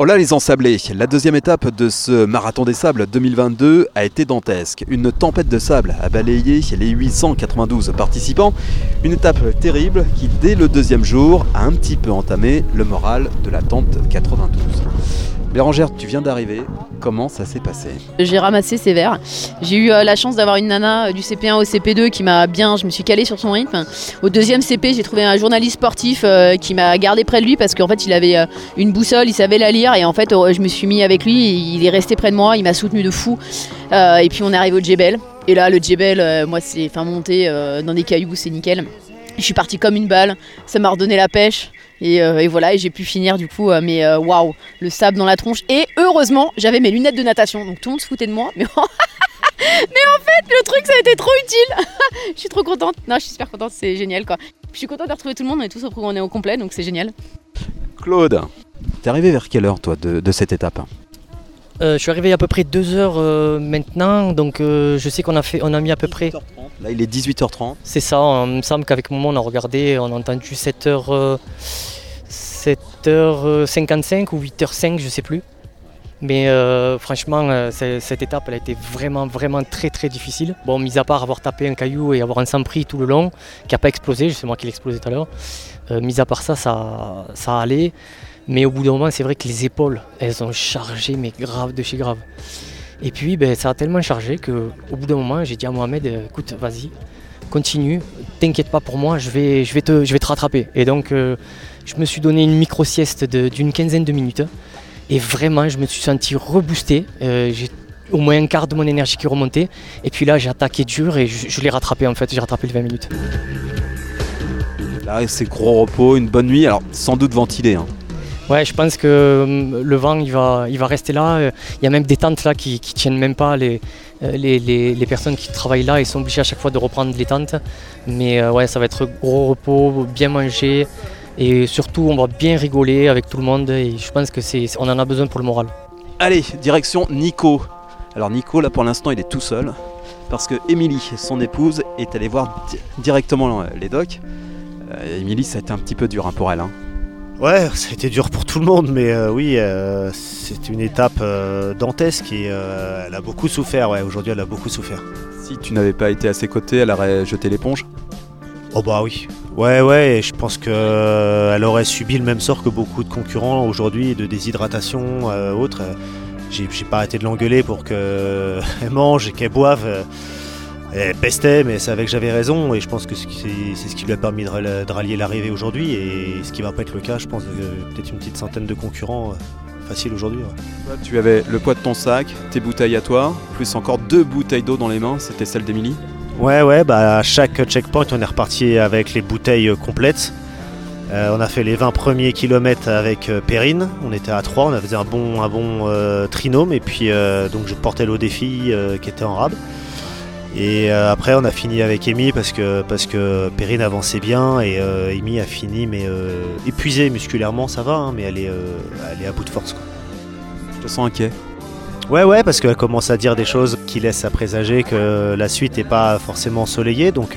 Là les ensablés, la deuxième étape de ce marathon des sables 2022 a été dantesque. Une tempête de sable a balayé les 892 participants. Une étape terrible qui dès le deuxième jour a un petit peu entamé le moral de la tente 92. Bérangère, tu viens d'arriver. Comment ça s'est passé J'ai ramassé sévère. J'ai eu euh, la chance d'avoir une nana euh, du CP1 au CP2 qui m'a bien, je me suis calée sur son rythme. Au deuxième CP, j'ai trouvé un journaliste sportif euh, qui m'a gardé près de lui parce qu'en fait, il avait une boussole, il savait la lire et en fait, je me suis mis avec lui. Il est resté près de moi, il m'a soutenu de fou. et puis on est arrivé au Djebel. Et là, le Djebel, moi, c'est enfin monter dans des cailloux, c'est nickel. Je suis partie comme une balle. Ça m'a redonné la pêche. Euh, et, voilà, et j'ai pu finir du coup, euh, mais euh, waouh, le sable dans la tronche. Et heureusement, j'avais mes lunettes de natation, donc tout le monde se foutait de moi. Mais, mais en fait, le truc, ça a été trop utile. je suis trop contente. Non, je suis super contente, c'est génial quoi. Je suis contente de retrouver tout le monde, on est tous au, on est au complet, donc c'est génial. Claude, t'es arrivé vers quelle heure toi de, cette étape? Je suis arrivé à peu près deux heures maintenant, donc je sais qu'on a fait, on a mis à peu près. Là, il est 18h30. C'est ça. Il me semble qu'avec moment, on a regardé, on a entendu 7h, 7h55 ou 8h05, je sais plus. Mais euh, franchement, euh, cette étape, elle a été vraiment, vraiment très, très difficile. Bon, mis à part avoir tapé un caillou et avoir un sang pris tout le long, qui n'a pas explosé, c'est moi qui l'ai explosé tout à l'heure. Euh, mis à part ça, ça, ça allait. Mais au bout d'un moment, c'est vrai que les épaules, elles ont chargé, mais grave de chez grave. Et puis ben, ça a tellement chargé qu'au bout d'un moment, j'ai dit à Mohamed, euh, écoute, vas-y, continue, t'inquiète pas pour moi, je vais, je vais, te, je vais te rattraper. Et donc euh, je me suis donné une micro-sieste d'une quinzaine de minutes. Et vraiment, je me suis senti reboosté. Euh, j'ai au moins un quart de mon énergie qui remontait. Et puis là, j'ai attaqué dur et je, l'ai rattrapé en fait. J'ai rattrapé les 20 minutes. Là, c'est gros repos, une bonne nuit. Alors, sans doute ventilé. Hein. Ouais, je pense que hum, le vent il va, il va rester là. Il y a même des tentes là qui, qui tiennent même pas. Les, euh, les, les, personnes qui travaillent là, ils sont obligés à chaque fois de reprendre les tentes. Mais euh, ouais, ça va être gros repos, bien manger. Et surtout, on va bien rigoler avec tout le monde. Et je pense que c'est, on en a besoin pour le moral. Allez, direction Nico. Alors Nico, là pour l'instant, il est tout seul. Parce que Émilie, son épouse, est allée voir directement les docs. Euh, Émilie, ça a été un petit peu dur hein, pour elle. Hein. Ouais, ça a été dur pour tout le monde, mais euh, oui, euh, c'est une étape euh, dantesque et elle a beaucoup souffert. Ouais, aujourd'hui, elle a beaucoup souffert. Si tu n'avais pas été à ses côtés, elle aurait jeté l'éponge? Oh bah oui. Ouais, ouais, et je pense qu'elle aurait subi le même sort que beaucoup de concurrents aujourd'hui, de déshydratation, autres. J'ai pas arrêté de l'engueuler pour qu'elle mange et qu'elle boive. Elle pestait, mais elle savait que j'avais raison, et je pense que c'est ce qui lui a permis de, rallier l'arrivée aujourd'hui, et ce qui va pas être le cas, je pense, peut-être une petite centaine de concurrents euh, faciles aujourd'hui. Tu avais le poids de ton sac, tes bouteilles à toi, plus encore deux bouteilles d'eau dans les mains, c'était celle d'Emilie Ouais, ouais, bah à chaque checkpoint, on est reparti avec les bouteilles euh, complètes. Euh, on a fait les 20 premiers kilomètres avec Perrine, on était à 3, on a fait un bon, un bon trinôme, et puis donc je portais l'eau des filles qui était en rab. Et euh, après, on a fini avec Amy parce que, parce que Perrine avançait bien et euh, Amy a fini, mais euh, épuisée musculairement, ça va, hein, mais elle est, elle est à bout de force. Quoi. Je te sens inquiet. Ouais, ouais, parce qu'elle commence à dire des choses qui laissent à présager que la suite n'est pas forcément ensoleillée. Donc,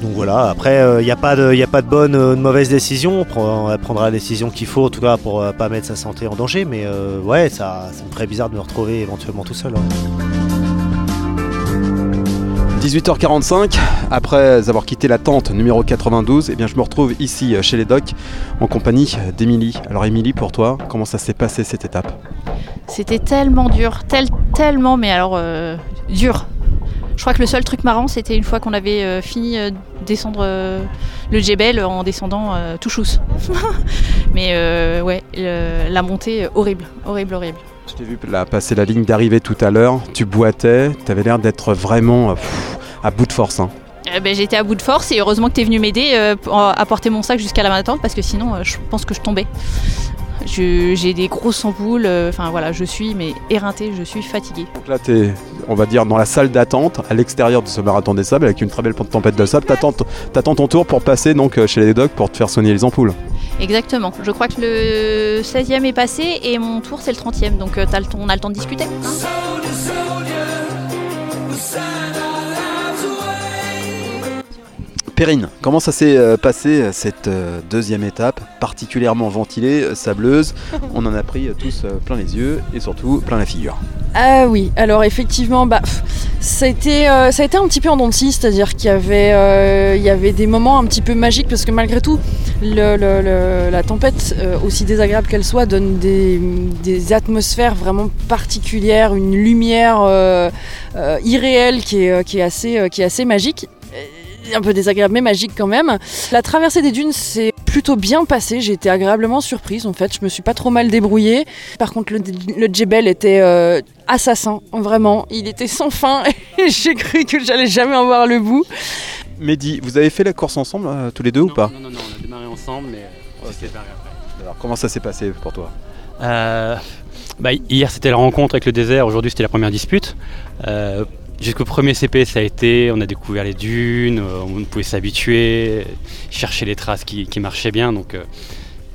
donc voilà, après, il n'y a, pas de, a pas de bonne ou de mauvaise décision. On elle prendra la décision qu'il faut, en tout cas, pour pas mettre sa santé en danger. Mais ouais, ça, ça me ferait bizarre de me retrouver éventuellement tout seul. Hein. 18h45, après avoir quitté la tente numéro 92, eh bien je me retrouve ici euh, chez les docs en compagnie d'Emilie. Alors Émilie, pour toi, comment ça s'est passé cette étape? C'était tellement dur, tellement, mais alors euh, dur. Je crois que le seul truc marrant, c'était une fois qu'on avait euh, fini de descendre le Djebel en descendant tout chousse. mais ouais, la montée horrible, horrible, horrible. T'ai vu passer la ligne d'arrivée tout à l'heure, tu boitais, tu avais l'air d'être vraiment euh, à bout de force. Hein. Eh ben, j'étais à bout de force et heureusement que tu es venu m'aider euh, à porter mon sac jusqu'à la main d'attente parce que sinon euh, je pense que je tombais. J'ai des grosses ampoules, enfin voilà, je suis mais éreintée, je suis fatiguée. Donc là, tu es, on va dire, dans la salle d'attente, à l'extérieur de ce marathon des sables, avec une très belle tempête de sable. T'attends attends ton tour pour passer donc chez les docs pour te faire soigner les ampoules. Exactement. Je crois que le 16e est passé et mon tour c'est le 30e. Donc euh, on a le temps de discuter. Perrine, comment ça s'est euh, passé euh, cette euh, deuxième étape, particulièrement ventilée, sableuse On en a pris tous plein les yeux et surtout plein la figure. Ah oui, alors effectivement, bah, ça, a été, euh, ça a été un petit peu en dents de scie, c'est-à-dire qu'il y, avait, euh, il y avait des moments un petit peu magiques parce que malgré tout, le- le- le- la tempête, euh, aussi désagréable qu'elle soit, donne des, des atmosphères vraiment particulières, une lumière irréelle qui est, qui est assez, qui est assez magique. Un peu désagréable mais magique quand même. La traversée des dunes s'est plutôt bien passée, j'ai été agréablement surprise en fait, je me suis pas trop mal débrouillée. Par contre le, le Djebel était euh, assassin, vraiment, il était sans fin et j'ai cru que j'allais jamais en voir le bout. Mehdi, vous avez fait la course ensemble euh, tous les deux ou pas? Non, non, non, on a démarré ensemble, mais c'est séparé après. Alors comment ça s'est passé pour toi? Euh, bah, hier c'était la rencontre avec le désert, aujourd'hui c'était la première dispute. Euh, Jusqu'au premier CP ça a été, on a découvert les dunes, euh, on pouvait s'habituer, chercher les traces qui, marchaient bien, donc euh,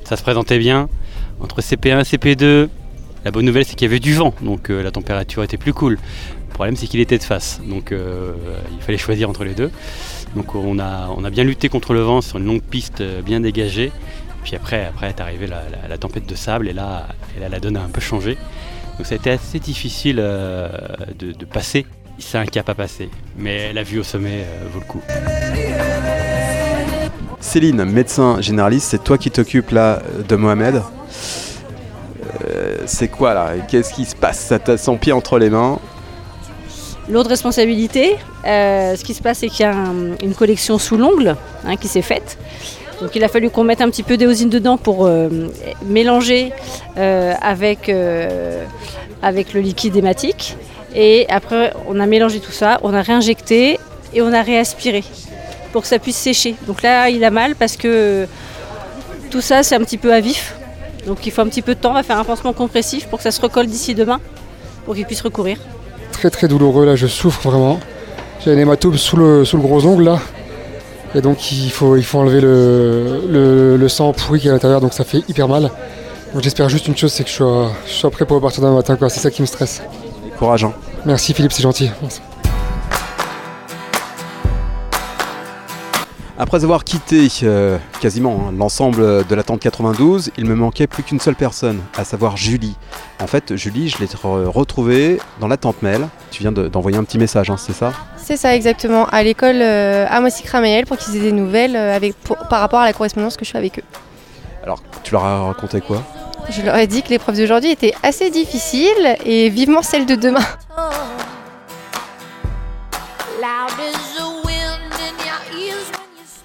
ça se présentait bien. Entre CP1 et CP2, la bonne nouvelle c'est qu'il y avait du vent, donc euh, la température était plus cool. Le problème c'est qu'il était de face, donc il fallait choisir entre les deux. Donc on a, bien lutté contre le vent sur une longue piste bien dégagée. Puis après, après est arrivée la, tempête de sable et là, la donne a un peu changé. Donc ça a été assez difficile de passer. C'est un cap à passer, mais la vue au sommet euh, vaut le coup. Céline, médecin généraliste, c'est toi qui t'occupes là de Mohamed. Euh, c'est quoi là? Qu'est-ce qui se passe? Ça t'a son pied entre les mains? Lourde responsabilité. Euh, ce qui se passe, c'est qu'il y a un- une collection sous l'ongle hein, qui s'est faite. Donc il a fallu qu'on mette un petit peu d'éosine dedans pour euh, mélanger euh, avec, euh, avec le liquide hématique. Et après, on a mélangé tout ça, on a réinjecté et on a réaspiré pour que ça puisse sécher. Donc là, il a mal parce que tout ça, c'est un petit peu à vif. Donc il faut un petit peu de temps, on va faire un pansement compressif pour que ça se recolle d'ici demain, pour qu'il puisse recourir. très très douloureux là, je souffre vraiment. J'ai un hématome sous le, sous le gros ongle là. Et donc il faut, il faut enlever le, le, le sang pourri qui est à l'intérieur, donc ça fait hyper mal. Donc j'espère juste une chose, c'est que je sois, je sois prêt pour repartir demain matin, quoi. c'est ça qui me stresse. Courage. hein. Merci Philippe, c'est gentil. Après avoir quitté euh, quasiment hein, l'ensemble de la tente 92, il me manquait plus qu'une seule personne, à savoir Julie. En fait, Julie, je l'ai re- retrouvée dans la tente Mel. Tu viens de- d'envoyer un petit message, hein, c'est ça? C'est ça exactement, à l'école euh, à Moissy-Cramayel pour qu'ils aient des nouvelles euh, avec, pour- par rapport à la correspondance que je fais avec eux. Alors, tu leur as raconté quoi? Je leur ai dit que l'épreuve d'aujourd'hui était assez difficile et vivement celle de demain.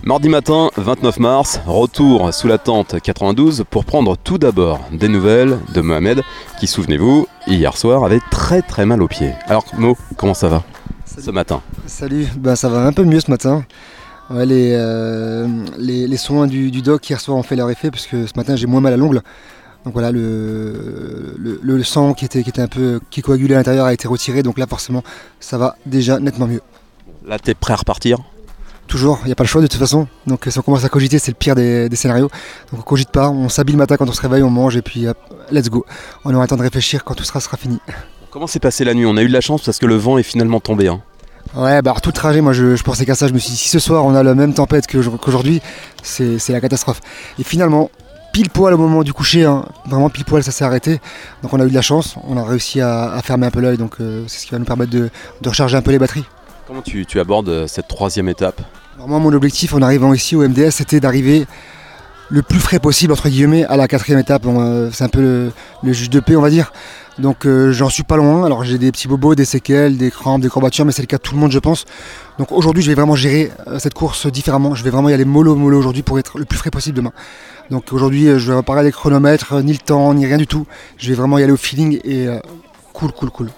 Mardi matin, 29 mars, retour sous la tente 92 pour prendre tout d'abord des nouvelles de Mohamed, qui, souvenez-vous, hier soir avait très très mal aux pieds. Alors, Mo, comment ça va ce matin? Salut, ben, ça va un peu mieux ce matin. Ouais, les, euh, les, les soins du, du doc hier soir ont fait leur effet parce que ce matin j'ai moins mal à l'ongle. Donc voilà, le, le, le sang qui était, qui était un peu qui coagulait à l'intérieur a été retiré, donc là forcément ça va déjà nettement mieux. Là, t'es prêt à repartir? Toujours, il n'y a pas le choix de toute façon. Donc si on commence à cogiter, c'est le pire des, des scénarios. Donc on cogite pas, on s'habille le matin quand on se réveille, on mange et puis hop, let's go. On aura le temps de réfléchir quand tout sera, sera fini. Comment s'est passée la nuit? On a eu de la chance parce que le vent est finalement tombé. hein. Ouais, bah alors, tout le trajet, moi je, je pensais qu'à ça. Je me suis dit, si ce soir on a la même tempête qu'aujourd'hui, c'est c'est la catastrophe. Et finalement, pile poil au moment du coucher, hein, vraiment pile poil, ça s'est arrêté. Donc on a eu de la chance, on a réussi à, à fermer un peu l'œil, donc euh, c'est ce qui va nous permettre de, de recharger un peu les batteries. Comment tu, abordes euh, cette troisième étape? Moi, mon objectif en arrivant ici au MDS, c'était d'arriver le plus frais possible, entre guillemets, à la quatrième étape. C'est un peu le, juge de paix, on va dire. Donc euh, j'en suis pas loin. Alors j'ai des petits bobos, des séquelles, des crampes, des courbatures, mais c'est le cas de tout le monde, je pense. Donc aujourd'hui, je vais vraiment gérer euh, cette course différemment. Je vais vraiment y aller mollo mollo aujourd'hui pour être le plus frais possible demain. Donc aujourd'hui, euh, je vais pas regarder les chronomètres, ni le temps, ni rien du tout. Je vais vraiment y aller au feeling et cool, cool, cool.